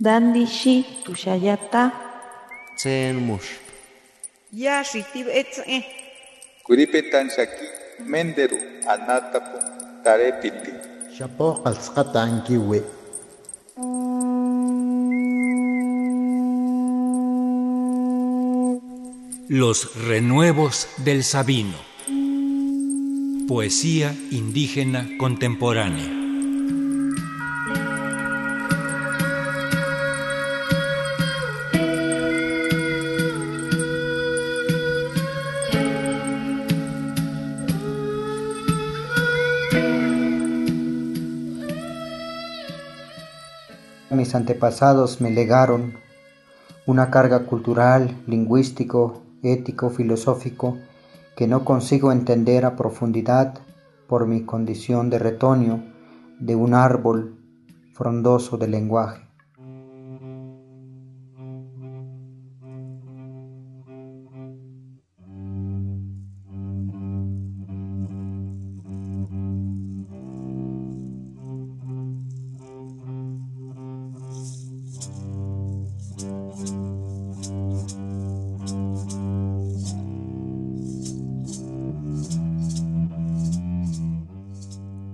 Dandishi tushayata. Tsen mush. Ya shitib etze. Kuripetan shaki menderu anatapu tarepiti. Shapo qalsqata ankiwi. Los renuevos del Sabino. Poesía indígena contemporánea. Mis antepasados me legaron una carga cultural, lingüístico, ético, filosófico que no consigo entender a profundidad por mi condición de retoño de un árbol frondoso de lenguaje.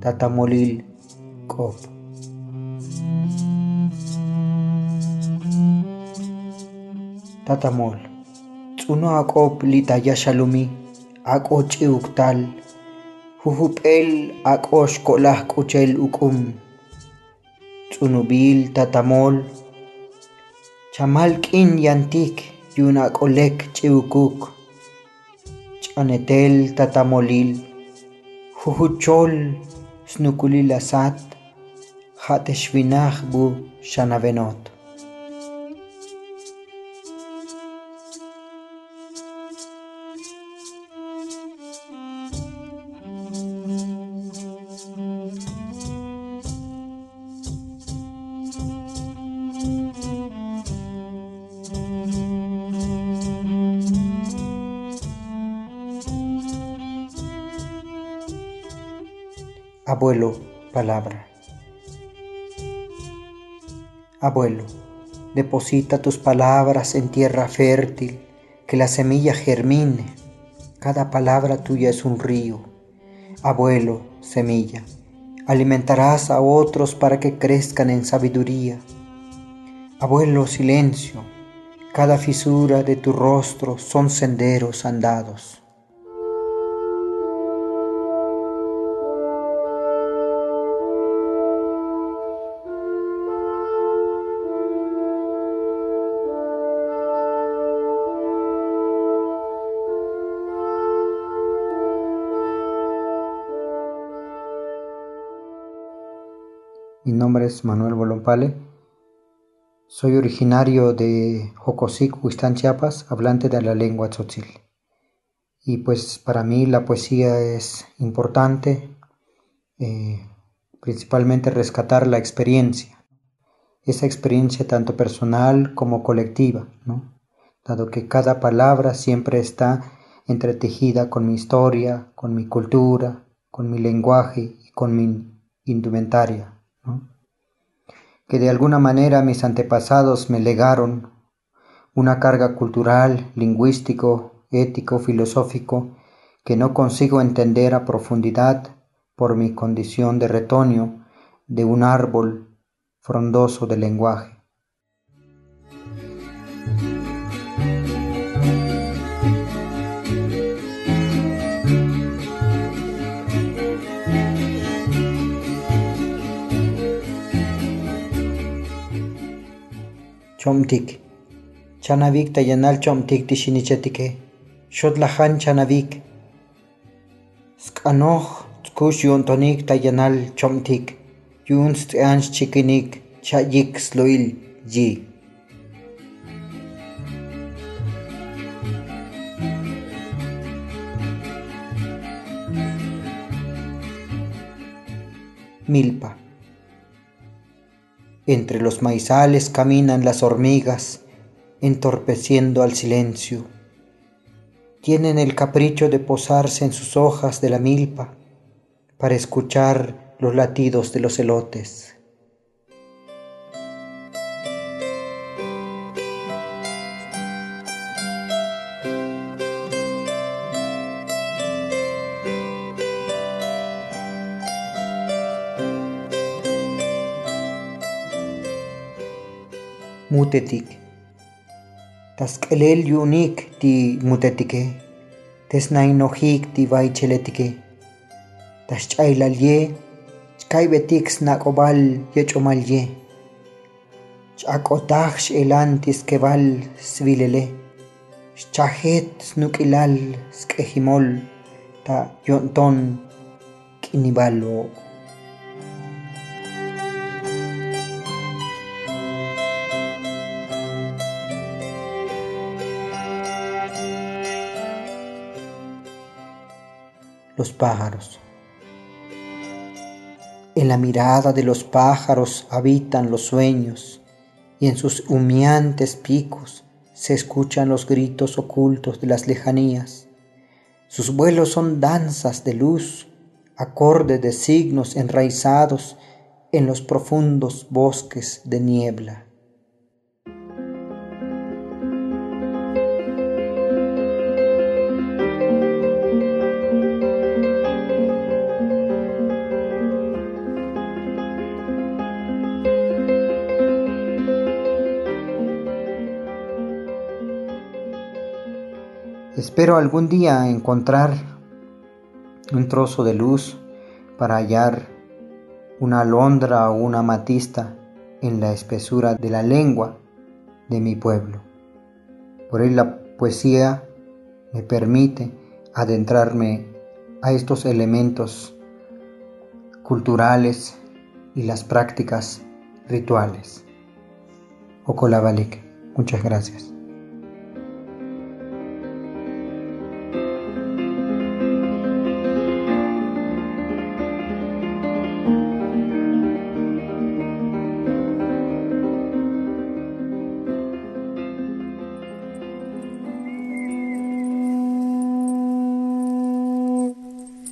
Tatamolil Cop. Tatamol. Tsuno Acob litayashalumi. Acochi uktal. Jujupel acosh colah cuchel ucum. Tsunubil tatamol. Chamalkin yantik yunakolek chiukuk. Chanetel tatamolil. Jujuchol. شنو لسات خاتش وی بو شنو نوت Abuelo, palabra. Abuelo, deposita tus palabras en tierra fértil, que la semilla germine. Cada palabra tuya es un río. Abuelo, semilla, alimentarás a otros para que crezcan en sabiduría. Abuelo, silencio, cada fisura de tu rostro son senderos andados. Mi nombre es Manuel Bolompale. Soy originario de Jocosic, Huistán, Chiapas, hablante de la lengua tzotzil. Y pues para mí la poesía es importante, eh, principalmente rescatar la experiencia, esa experiencia tanto personal como colectiva, dado que cada palabra siempre está entretejida con mi historia, con mi cultura, con mi lenguaje y con mi indumentaria que de alguna manera mis antepasados me legaron una carga cultural, lingüístico, ético, filosófico, que no consigo entender a profundidad por mi condición de retoño de un árbol frondoso de lenguaje. Chomtik chanavik tayanal chomtik tishinichatike xotlajan chanavik sk'anoj tkux yontonik tayanal chomtik yun st'anx chikinik chayik sloil yi milpa entre los maizales caminan las hormigas, entorpeciendo al silencio. Tienen el capricho de posarse en sus hojas de la milpa para escuchar los latidos de los elotes. Mutetik. Taskelel yunik ti mutetike. Tesnainojik ti vaicheletike. Taschailalye, chkaibetix nakobal yechomalye. Chakotaj elantis kebal svilele. Chajet snukilal skejimol ta yonton kinibalo. Los pájaros. En la mirada de los pájaros habitan los sueños y en sus humeantes picos se escuchan los gritos ocultos de las lejanías. Sus vuelos son danzas de luz, acordes de signos enraizados en los profundos bosques de niebla. Espero algún día encontrar un trozo de luz para hallar una alondra o una matista en la espesura de la lengua de mi pueblo. Por ello la poesía me permite adentrarme a estos elementos culturales y las prácticas rituales. Okolabalik, muchas gracias.